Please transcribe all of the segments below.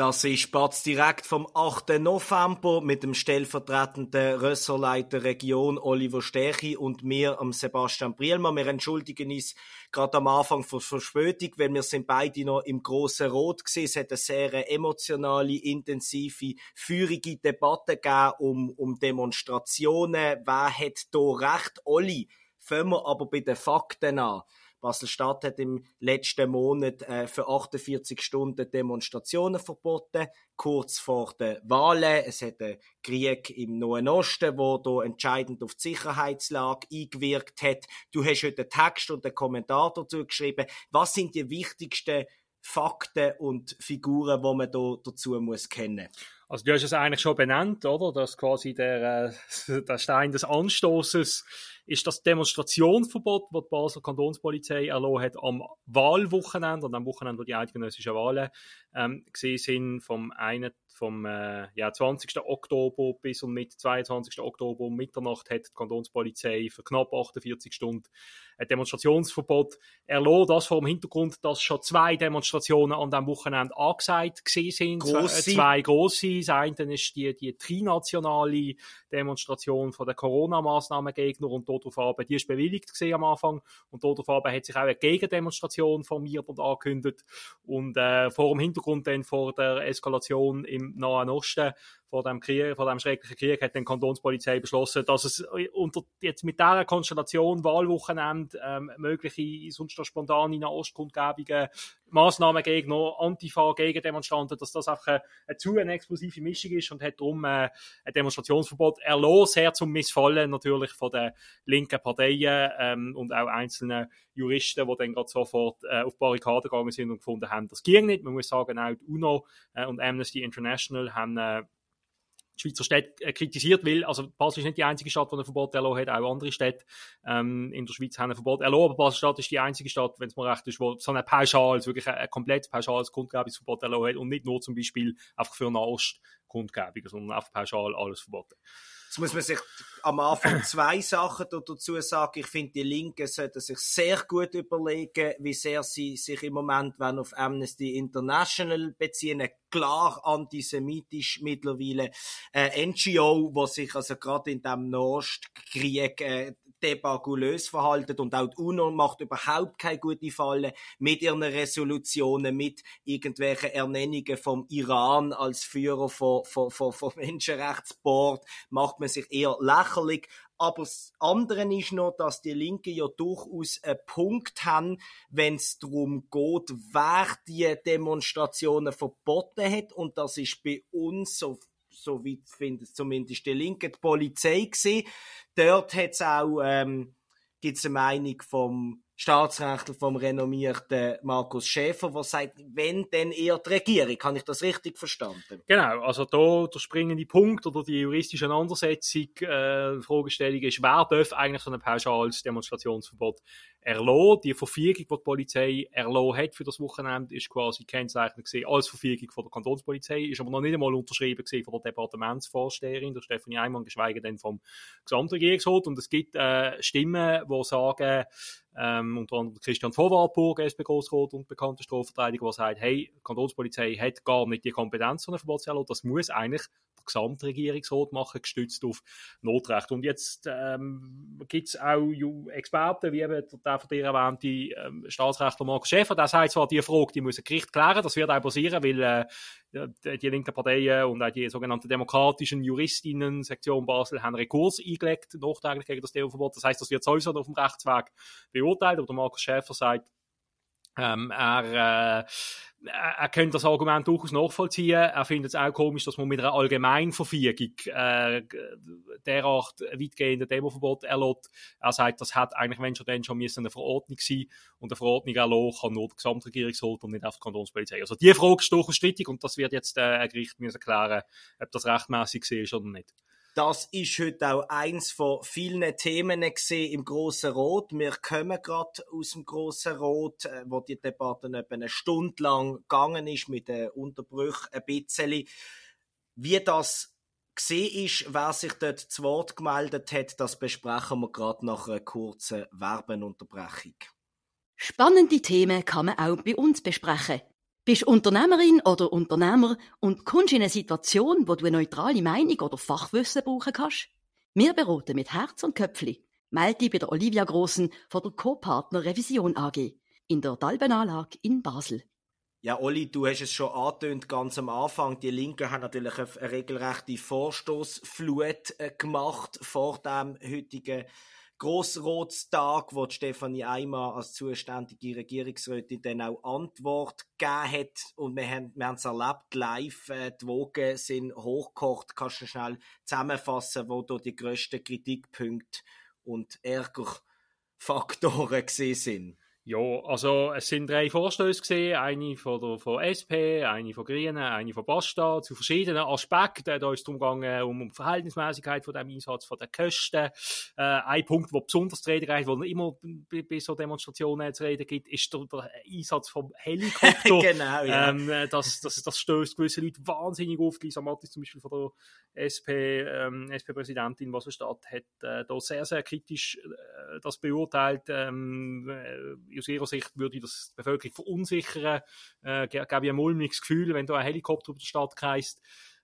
Das ist Spatz direkt vom 8. November mit dem stellvertretenden Rösserleiter Region Oliver Stechi und mir, am Sebastian Brielmann. Wir entschuldigen uns gerade am Anfang für Verspätung, weil wir sind beide noch im grossen Rot gewesen. Es hat eine sehr emotionale, intensive, feurige Debatte gegeben um, um Demonstrationen. Wer hat da recht? Olli, fangen wir aber bei den Fakten an. Basel-Stadt hat im letzten Monat äh, für 48 Stunden Demonstrationen verboten, kurz vor den Wahlen. Es hat einen Krieg im Nahen Osten, wo da entscheidend auf die Sicherheitslage eingewirkt hat. Du hast heute einen Text und einen Kommentar dazu geschrieben. Was sind die wichtigsten Fakten und Figuren, die man da dazu muss kennen also du hast es eigentlich schon benannt, oder? Dass quasi der, äh, der Stein des Anstoßes ist das Demonstrationsverbot, das die Basler Kantonspolizei erlassen hat am Wahlwochenende, und am Wochenende, wo die eidgenössischen Wahlen ähm, gesehen sind, vom einen vom äh, ja, 20. Oktober bis und mit 22. Oktober um Mitternacht hat die Kantonspolizei für knapp 48 Stunden ein Demonstrationsverbot erlassen. Das vor dem Hintergrund, dass schon zwei Demonstrationen an diesem Wochenende angesagt sind. Grosse. Zwei grosse. Das eine ist die, die trinationale Demonstration von der Corona-Massnahmengegner und darauf die ist bewilligt gesehen am Anfang und darauf hat sich auch eine Gegendemonstration formiert und angekündigt und äh, vor dem Hintergrund dann vor der Eskalation im ná an óiste vor dem Krieg, vor dem schrecklichen Krieg, hat die Kantonspolizei beschlossen, dass es unter, jetzt mit dieser Konstellation Wahlwochenende ähm, mögliche sonst noch spontane Nahostkundgebungen, Massnahmen gegen Antifa, gegen Demonstranten, dass das einfach eine, eine zu eine explosive Mischung ist und hat darum äh, ein Demonstrationsverbot erlassen, sehr zum Missfallen natürlich von den linken Parteien ähm, und auch einzelnen Juristen, die dann gerade sofort äh, auf Barrikaden gegangen sind und gefunden haben, das ging nicht. Man muss sagen, auch die UNO äh, und Amnesty International haben äh, Schweizer Städte äh, kritisiert, weil, also Basel ist nicht die einzige Stadt, die ein Verbot erlaubt hat, auch andere Städte ähm, in der Schweiz haben ein Verbot erlaubt, aber Basel-Stadt ist die einzige Stadt, wenn es mir recht ist, wo so ein pauschales, wirklich ein, ein komplett pauschales Kundgebungsverbot erlaubt hat und nicht nur zum Beispiel einfach für Nahost-Kundgebungen, sondern einfach pauschal alles verboten. Jetzt muss man sich am Anfang zwei Sachen dazu sagen. Ich finde, die Linken sollten sich sehr gut überlegen, wie sehr sie sich im Moment wenn auf Amnesty International beziehen. Klar antisemitisch mittlerweile äh, NGO, wo sich also gerade in dem Nordkrieg äh, debagulös verhalten und auch die UNO macht überhaupt keine gute Falle mit ihren Resolutionen, mit irgendwelchen Ernennungen vom Iran als Führer von, von, von, von Menschenrechtsboard, macht man sich eher lächerlich. Aber das andere ist noch, dass die Linke ja durchaus einen Punkt haben, wenn es darum geht, wer die Demonstrationen verboten hat. Und das ist bei uns, so so weit findet zumindest die Linke, die Polizei gesehen. Dort hat es auch, ähm, gibt's eine Meinung vom Staatsrechtler vom renommierten Markus Schäfer, der sagt, wenn denn eher die Regierung. Habe ich das richtig verstanden? Genau, also da der springende Punkt oder die juristische Auseinandersetzung, äh, Fragestellung ist, wer darf eigentlich so ein pauschales Demonstrationsverbot erlassen? Die Verfügung, die die Polizei erlassen hat für das Wochenende, ist quasi kennzeichnet gesehen als Verfügung von der Kantonspolizei, ist aber noch nicht einmal unterschrieben von der Departementsvorsteherin, der Stefanie Eimann, geschweige denn vom Gesamtregierungsrat. Und es gibt äh, Stimmen, die sagen, ähm, unter anderem Christian Vorwartburg, SP-Grossrat und bekannter Strafverteidiger, der sagt, hey, die Kantonspolizei hat gar nicht die Kompetenz, so eine Verbotserlaubnis, das muss eigentlich der Gesamtregierungsrat machen, gestützt auf Notrecht. Und jetzt ähm, gibt es auch Experten, wie eben der von dir erwähnte ähm, Staatsrechtler Markus Schäfer, der sagt zwar, die Frage, die muss ein Gericht klären, das wird auch passieren, weil äh, die linken Parteien und auch die sogenannten demokratischen Juristinnen, Sektion Basel, haben Rekurs eingelegt, nachträglich gegen das Themenverbot. Das heißt, das wird sowieso auf dem Rechtsweg beurteilt, aber der Markus Schäfer sagt, ähm, er, äh, er könnte das Argument durchaus nachvollziehen. Er findet es auch komisch, dass man mit einer Allgemeinverfügung äh, derart weitgehende Demoverbot erlaubt. Er sagt, das hat eigentlich, wenn schon dann schon eine Verordnung sein und eine Verordnung erlauben kann nur der Gesamtregierungsrat und nicht auf die Kantonspolizei. Also die Frage ist durchaus strittig und das wird jetzt äh, ein Gericht müssen klären, ob das rechtmäßig ist oder nicht Das ist heute auch eins von vielen Themen gesehen im Grossen Rot. Wir kommen gerade aus dem Grossen Rot, äh, wo die Debatte etwa eine Stunde lang gegangen ist, mit den Unterbrüchen ein bisschen. Wie das gesehen ist, wer sich dort zu Wort gemeldet hat, das besprechen wir gerade nach einer kurzen Werbenunterbrechung. Spannende Themen kann man auch bei uns besprechen. Bist Unternehmerin oder Unternehmer und kommst in eine Situation, wo du eine neutrale Meinung oder Fachwissen brauchen kannst? Wir beraten mit Herz und Köpfli. Melde dich bei der Olivia Grossen von der Co-Partner Revision AG in der Dalbenanlage in Basel. Ja, Olli, du hast es schon angetönt, ganz am Anfang. Die Linken haben natürlich eine regelrechte Vorstoßflut äh, gemacht vor dem heutigen Grossrotstag, wo Stefanie Eimer als zuständige Regierungsrätin dann auch Antwort gegeben hat. Und wir haben, wir es erlebt, live, äh, die Wogen sind hochgekocht. Kannst du schnell zusammenfassen, wo da die grössten Kritikpunkte und Ärgerfaktoren gesehen sind? Ja, also es sind drei Vorstöße gesehen, eine von, der, von SP, eine von Grünen, eine von Basta, zu verschiedenen Aspekten. Da ist es darum gegangen, um die Verhältnismäßigkeit von dem Einsatz von den Kosten. Äh, ein Punkt, der besonders zu reden geht, wo immer bei, bei so Demonstrationen zu reden gibt, ist der, der Einsatz vom Helikopter. genau, ja. Ähm, äh, das, das, das stößt gewisse Leute wahnsinnig auf. Lisa Mattis zum Beispiel von der SP, ähm, SP-Präsidentin Wasserstadt hat äh, da sehr, sehr kritisch äh, das beurteilt. Ähm, äh, aus ihrer Sicht würde das die Bevölkerung verunsichern. Äh, gebe ich ein mulmiges Gefühl, wenn da ein Helikopter über die Stadt kreist.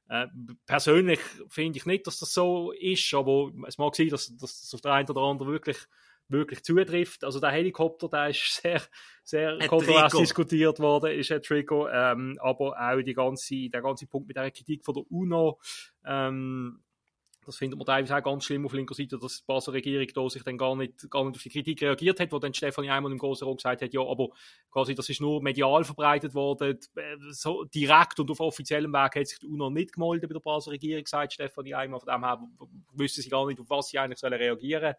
Äh, persönlich finde ich nicht, dass das so ist, aber es mag sein, dass, dass das auf der einen oder anderen wirklich wirklich zutrifft. Also der Helikopter, der ist sehr, sehr kontrovers diskutiert worden, ist ein Trigger, ähm, aber auch die ganze, der ganze Punkt mit der Kritik von der UNO, ähm, das findet man teilweise auch ganz schlimm auf linker Seite, dass die Basel Regierung da sich dann gar nicht, gar nicht auf die Kritik reagiert hat, wo dann Stefanie einmal im Großen Rot gesagt hat, ja, aber quasi das ist nur medial verbreitet worden, äh, so direkt und auf offiziellem Weg hat sich die UNO nicht gemeldet bei der Basel Regierung, sagt Stefanie einmal, von dem her wüsste sie gar nicht, auf was sie eigentlich sollen reagieren.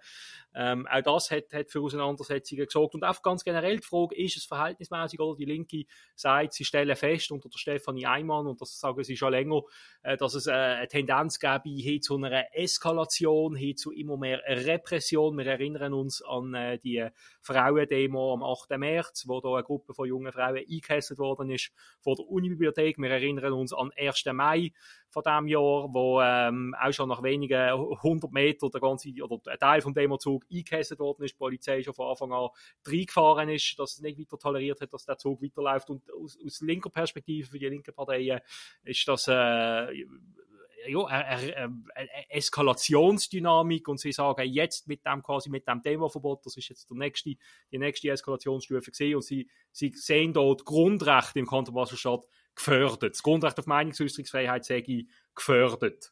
Ähm, auch das hat, hat für Auseinandersetzungen gesorgt. Und auch ganz generell die Frage, ist es verhältnismäßig oder? Die Linke sagt, sie stellen fest unter der Stefanie Eimann und das sagen sie schon länger, äh, dass es äh, eine Tendenz gäbe hin zu einer Eskalation, hin zu immer mehr Repression. Wir erinnern uns an äh, die Frauendemo am 8. März, wo da eine Gruppe von jungen Frauen eingekesselt worden ist vor der Unibibliothek. Wir erinnern uns an 1. Mai von diesem Jahr, wo ähm, auch schon nach wenigen 100 Metern der ganze, oder ein Teil vom Demozug eingekesselt worden ist, die Polizei schon von Anfang an reingefahren ist, dass es nicht weiter toleriert hat, dass der Zug weiterläuft. Und aus, linker Perspektive für die linken Parteien ist das ja, eine, eine, Eskalationsdynamik und sie sagen jetzt mit dem quasi mit dem Demoverbot, das ist jetzt der nächste, die nächste Eskalationsstufe gesehen und sie, sie sehen dort Grundrechte im Kanton Basel-Stadt gefördert. Das Grundrecht auf Meinungsäußerungsfreiheit sage ich gefördert.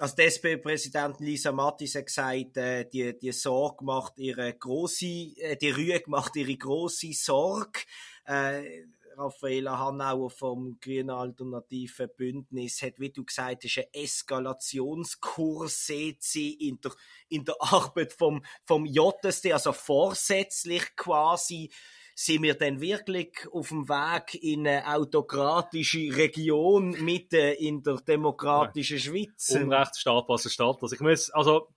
Also die SP-Präsidentin Lisa Mattis hat gesagt, äh, die, die Sorge macht ihre große, äh, die Rühe macht ihre große Sorge. Äh, Raffaela Hanauer vom Grünen Alternativen Bündnis hat, wie du gesagt hast, einen Eskalationskurs sieht sie in der, in der Arbeit vom, vom JSD, also vorsätzlich quasi sind wir denn wirklich auf dem Weg in eine autokratische Region mitten in der demokratischen Schweiz? Unrechtsstaat, was es Staat. Also ich muss, also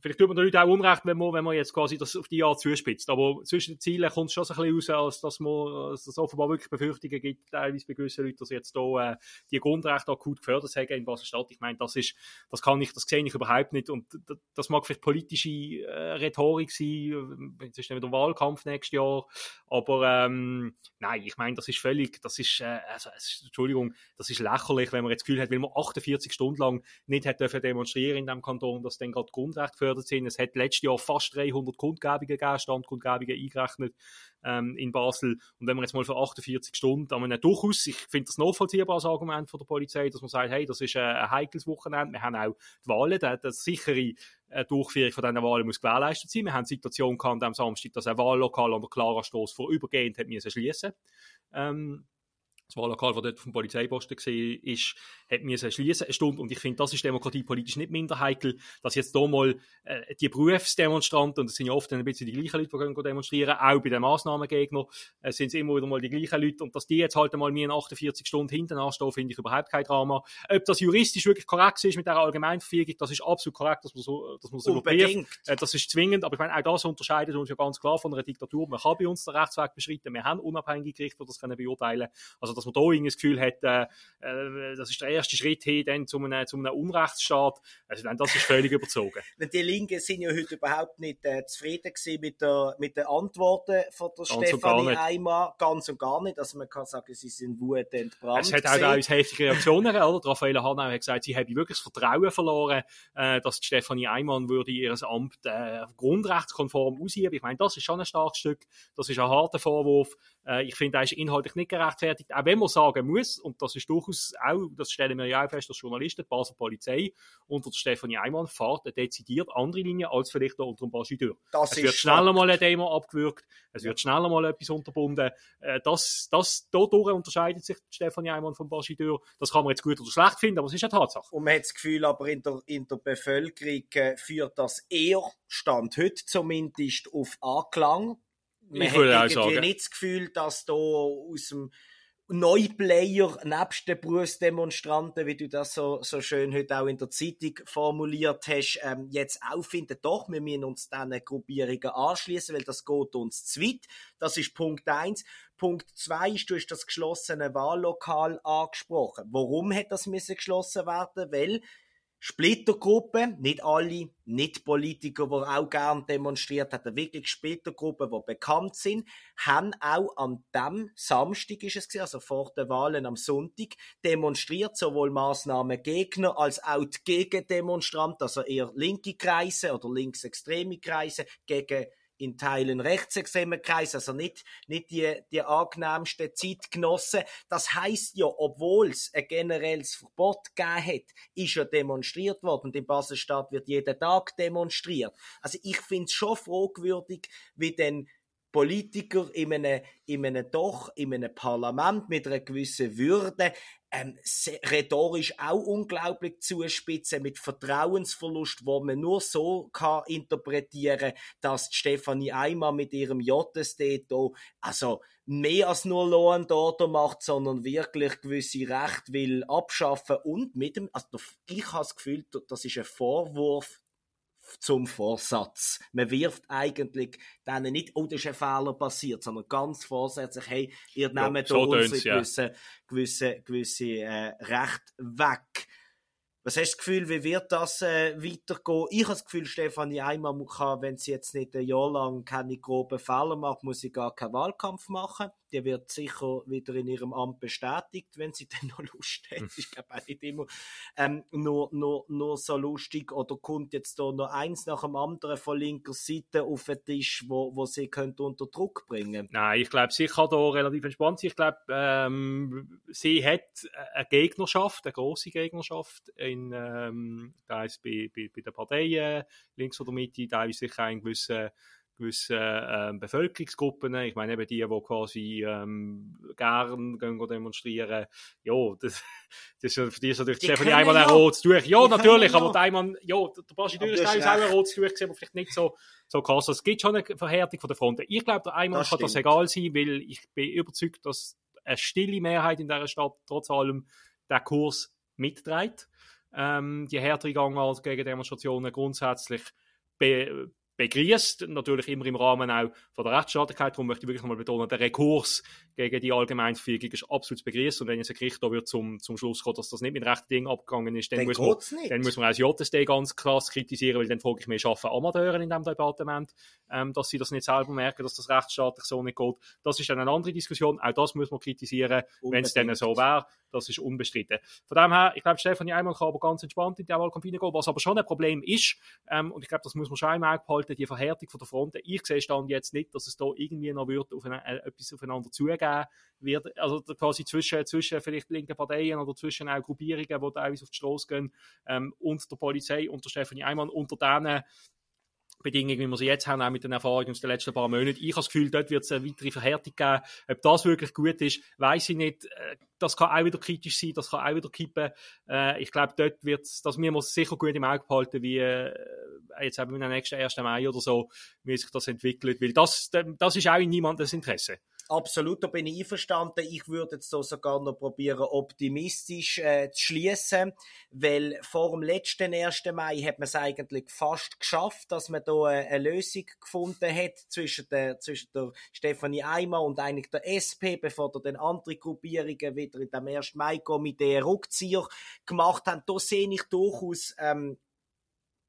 vielleicht tut man den Leuten auch Unrecht, wenn man, wenn man jetzt quasi das auf die Art zuspitzt. Aber zwischen den Zielen kommt es schon so ein bisschen raus, als dass, man, dass es offenbar wirklich Befürchtungen gibt, teilweise bei gewissen Leuten, dass jetzt hier äh, die Grundrechte akut gefördert haben in Basel-Stadt. Ich meine, das ist, das kann ich, das sehe ich überhaupt nicht. Und das mag vielleicht politische äh, Rhetorik sein, es ist dann wieder Wahlkampf nächstes Jahr. Aber ähm, nein, ich meine, das ist völlig, das ist, äh, also, Entschuldigung, das ist lächerlich, wenn man jetzt das Gefühl hat, weil man 48 Stunden lang nicht hat dürfen demonstrieren in diesem Kanton, dass dann gerade Grundrecht gefördert gefördert sind. Es hat letztes Jahr fast 300 Kundgebungen gegeben, Standkundgebungen eingerechnet ähm, in Basel. Und wenn man jetzt mal für 48 Stunden, an durchaus, ich finde das nachvollziehbares Argument von der Polizei, dass man sagt, hey, das ist ein heikles Wochenende, wir haben auch die Wahlen, die, die sichere äh, Durchführung von diesen Wahlen muss gewährleistet sein. Wir haben die Situation gehabt am Samstag, dass ein Wahllokal an der Clara Strasse vorübergehend hat müssen schließen. Ähm, das Wahllokal, das dort vom Polizeiposten war, ist, hat mir schließen eine Stunde. Und ich finde, das ist demokratiepolitisch nicht minder heikel, dass jetzt hier mal äh, die Berufsdemonstranten, und das sind ja oft ein bisschen die gleichen Leute, die gehen demonstrieren, auch bei den Massnahmengegner, äh, sind es immer wieder mal die gleichen Leute. Und dass die jetzt halt mal mir in 48 Stunden hinten anstehen, finde ich überhaupt kein Drama. Ob das juristisch wirklich korrekt ist mit der Allgemeinverfügung, das ist absolut korrekt, dass man so, dass man so überprüft. Äh, das ist zwingend. Aber ich meine, auch das unterscheidet uns ja ganz klar von einer Diktatur. Man kann bei uns den Rechtsweg beschreiten. Wir haben unabhängige Gerichte, die das können beurteilen Also, dass man da irgendwie das Gefühl hat, äh, äh, das ist der erste Schritt hin dann zu einem, zu einem Unrechtsstaat, also das ist völlig überzogen. Die Linken sind ja heute überhaupt nicht äh, zufrieden mit, der, mit den Antworten von der ganz Stefanie Eimer, ganz und gar nicht. Also man kann sagen, sie sind wutentbrannt. Es hat auch da heftige Reaktionen, oder? Raffaella Hanau hat gesagt, sie habe wirklich das Vertrauen verloren, äh, dass Stefanie Eimann würde ihr Amt äh, grundrechtskonform ausüben. Ich meine, das ist schon ein starkes Stück, das ist ein harter Vorwurf. Äh, ich finde, er ist inhaltlich nicht gerechtfertigt, auch wenn man sagen muss, und das ist durchaus auch, das stellen wir ja auch fest als Journalisten, die Basel Polizei unter Stefanie Eimann fährt eine dezidiert andere Linie als vielleicht unter dem Bastideur. Das es wird schneller mal eine Demo abgewürgt, es wird schneller mal etwas unterbunden. Äh, das, das, dadurch unterscheidet sich Stefanie Eimann vom Bastideur. Das kann man jetzt gut oder schlecht finden, aber es ist eine Tatsache. Und man hat das Gefühl, aber in der, in der Bevölkerung äh, führt das eher, Stand heute zumindest, auf Anklang man ich würde hat irgendwie nicht das Gefühl, dass da aus dem Neuplayer nebst den Berufsdemonstranten, wie du das so, so schön heute auch in der Zeitung formuliert hast, ähm, jetzt auffinden, doch, wir müssen uns diesen Gruppierungen anschließen, weil das geht uns zu weit. Das ist Punkt eins. Punkt zwei ist, du hast das geschlossene Wahllokal angesprochen. Warum hat das müssen geschlossen werden? Weil Splittergruppen, nicht alle, nicht Politiker, die auch gern demonstriert haben, wirklich Splittergruppen, die bekannt sind, haben auch an dem Samstag ist es gewesen, also vor den Wahlen am Sonntag, demonstriert, sowohl Maßnahmengegner als auch die Gegendemonstranten, also eher linke Kreise oder linksextreme Kreise, gegen in Teilen rechtsextremen Kreis, also nicht, nicht die, die angenehmsten Zeitgenossen. Das heißt ja, obwohl es ein generelles Verbot gegeben hat, ist ja demonstriert worden. Und in Basel-Stadt wird jeden Tag demonstriert. Also ich finde es schon fragwürdig, wie denn Politiker in einem, in einem doch, in einem Parlament mit einer gewissen Würde ähm, rhetorisch auch unglaublich zuspitzen mit Vertrauensverlust, wo man nur so kann interpretieren, dass Stefanie Eimer mit ihrem da, also mehr als nur and Order macht, sondern wirklich gewisse Rechte will abschaffen und mit dem, also ich habe das Gefühl, das ist ein Vorwurf zum Vorsatz. Man wirft eigentlich denen nicht, oh, das ist ein Fehler passiert, sondern ganz vorsätzlich, hey, ihr nehmt ja, so unsere gewisse, ja. gewisse, gewisse äh, Recht weg. Was hast du das Gefühl, wie wird das äh, weitergehen? Ich habe das Gefühl, Stefanie Eimer kann, wenn sie jetzt nicht ein Jahr lang keine groben Fehler macht, muss sie gar keinen Wahlkampf machen die wird sicher wieder in ihrem Amt bestätigt, wenn sie dann noch Lust hat. Ich glaube auch nicht immer ähm, nur, nur, nur so lustig. Oder kommt jetzt da noch eins nach dem anderen von linker Seite auf den Tisch, wo, wo sie könnte unter Druck bringen? Nein, ich glaube, sie kann da relativ entspannt sein. Ich glaube, ähm, sie hat eine Gegnerschaft, eine große Gegnerschaft in, ähm, da ist bei, bei, bei den Parteien, links oder Mitte, da ist sicher ein gewisser gewissen äh, Bevölkerungsgruppen, ich meine eben die, die quasi ähm, gern gehen demonstrieren, ja, das, das ist für die ist natürlich die Stefanie einmal ein rotes Tuch. Ja, die natürlich, aber einmal, ja, der Bastideur ist auch ein rotes Tuch aber vielleicht nicht so, so krass. Es gibt schon eine Verhärtung von der Front. Ich glaube, der einmal kann das egal sein, weil ich bin überzeugt, dass eine stille Mehrheit in dieser Stadt trotz allem den Kurs mitträgt. Ähm, die härtere Gangart gegen Demonstrationen grundsätzlich be begrüßt, natürlich immer im Rahmen auch von der Rechtsstaatlichkeit. Darum möchte ich wirklich nochmal betonen, der Rekurs gegen die Allgemeinverfügung ist absolut begrüßt. Und wenn jetzt ein Gericht da wird zum, zum Schluss kommen, dass das nicht mit rechten Dingen abgegangen ist, dann, muss man, dann muss man als JSD ganz krass kritisieren, weil dann frage ich mich, schaffen Amateure in diesem Departement, ähm, dass sie das nicht selber merken, dass das rechtsstaatlich so nicht geht. Das ist dann eine andere Diskussion. Auch das muss man kritisieren, wenn es dann so wäre. Das ist unbestritten. Von dem her, ich glaube, Stefanie Einmal kann aber ganz entspannt in die Wahlkampf gehen. Was aber schon ein Problem ist, ähm, und ich glaube, das muss man schon im Auge behalten, die Verhärtung von der Front. Ich sehe stand jetzt nicht, dass es da irgendwie noch wird, auf eine, äh, etwas aufeinander zugeben wird. Also quasi zwischen, zwischen vielleicht linken Parteien oder zwischen auch Gruppierungen, die teilweise auf die Straße gehen, ähm, und der Polizei und der Stefanie Einmann unter denen Bedingungen, wie wir sie jetzt haben, auch mit den Erfahrungen aus den letzten paar Monaten. Ich habe das Gefühl, dort wird es eine weitere Verhärtung geben. Ob das wirklich gut ist, weiß ich nicht. Äh, das kann auch wieder kritisch sein, das kann auch wieder kippen. Äh, ich glaube, dort wird das müssen wir sicher gut im Auge behalten, wie äh, jetzt eben in der nächsten 1. Mai oder so, wie sich das entwickelt. Weil das, das ist auch in niemandes Interesse. Absolut, da bin ich einverstanden. Ich würde jetzt so sogar noch probieren, optimistisch äh, zu schließen, weil vor dem letzten 1. Mai hat man es eigentlich fast geschafft, dass man da eine, eine Lösung gefunden hat zwischen der, zwischen der Stefanie Eimer und eigentlich der SP, bevor da dann andere Gruppierungen wieder in dem 1. Mai-Komitee Rückzieher gemacht haben. Da sehe ich durchaus ähm,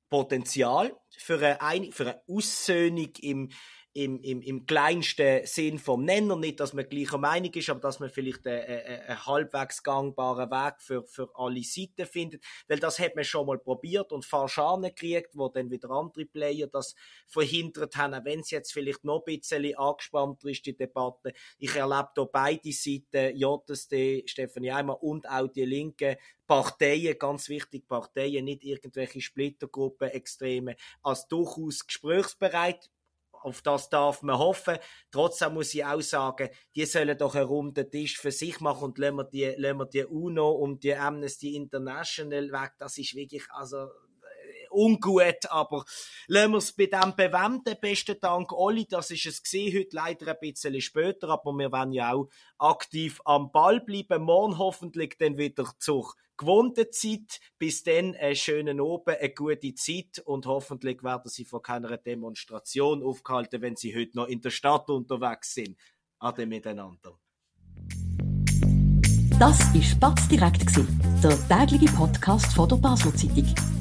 Potenzial für eine, für eine Aussöhnung im im, im, im kleinsten Sinn vom Nenner. Nicht, dass man gleicher Meinung ist, aber dass man vielleicht einen, einen halbwegs gangbaren Weg für, für alle Seiten findet. Weil das hat man schon mal probiert und Fahrschane gekriegt, wo dann wieder andere Player das verhindert haben, wenn es jetzt vielleicht noch ein bisschen angespannter ist, die Debatte. Ich erlebe hier beide Seiten, JSD, Stefanie Eimer und auch die Linke, Parteien, ganz wichtig, Parteien, nicht irgendwelche Splittergruppen, Extreme, als durchaus gesprächsbereit auf das darf man hoffen. Trotzdem muss ich auch sagen, die sollen doch einen runden Tisch für sich machen und lassen wir die, lassen wir die UNO und die Amnesty International weg. Das ist wirklich, also, ungut, aber lassen wir es bei dem bewenden. Besten Dank, Olli, das ist es gesehen heute leider ein bisschen später, aber wir werden ja auch aktiv am Ball bleiben. Morgen hoffentlich dann wieder zur gewohnte Zeit. Bis dann einen schönen Oben, eine gute Zeit und hoffentlich werden Sie von keiner Demonstration aufgehalten, wenn Sie heute noch in der Stadt unterwegs sind. Ade miteinander. Das war Spatz direkt, der tägliche Podcast von der Basler Zeitung.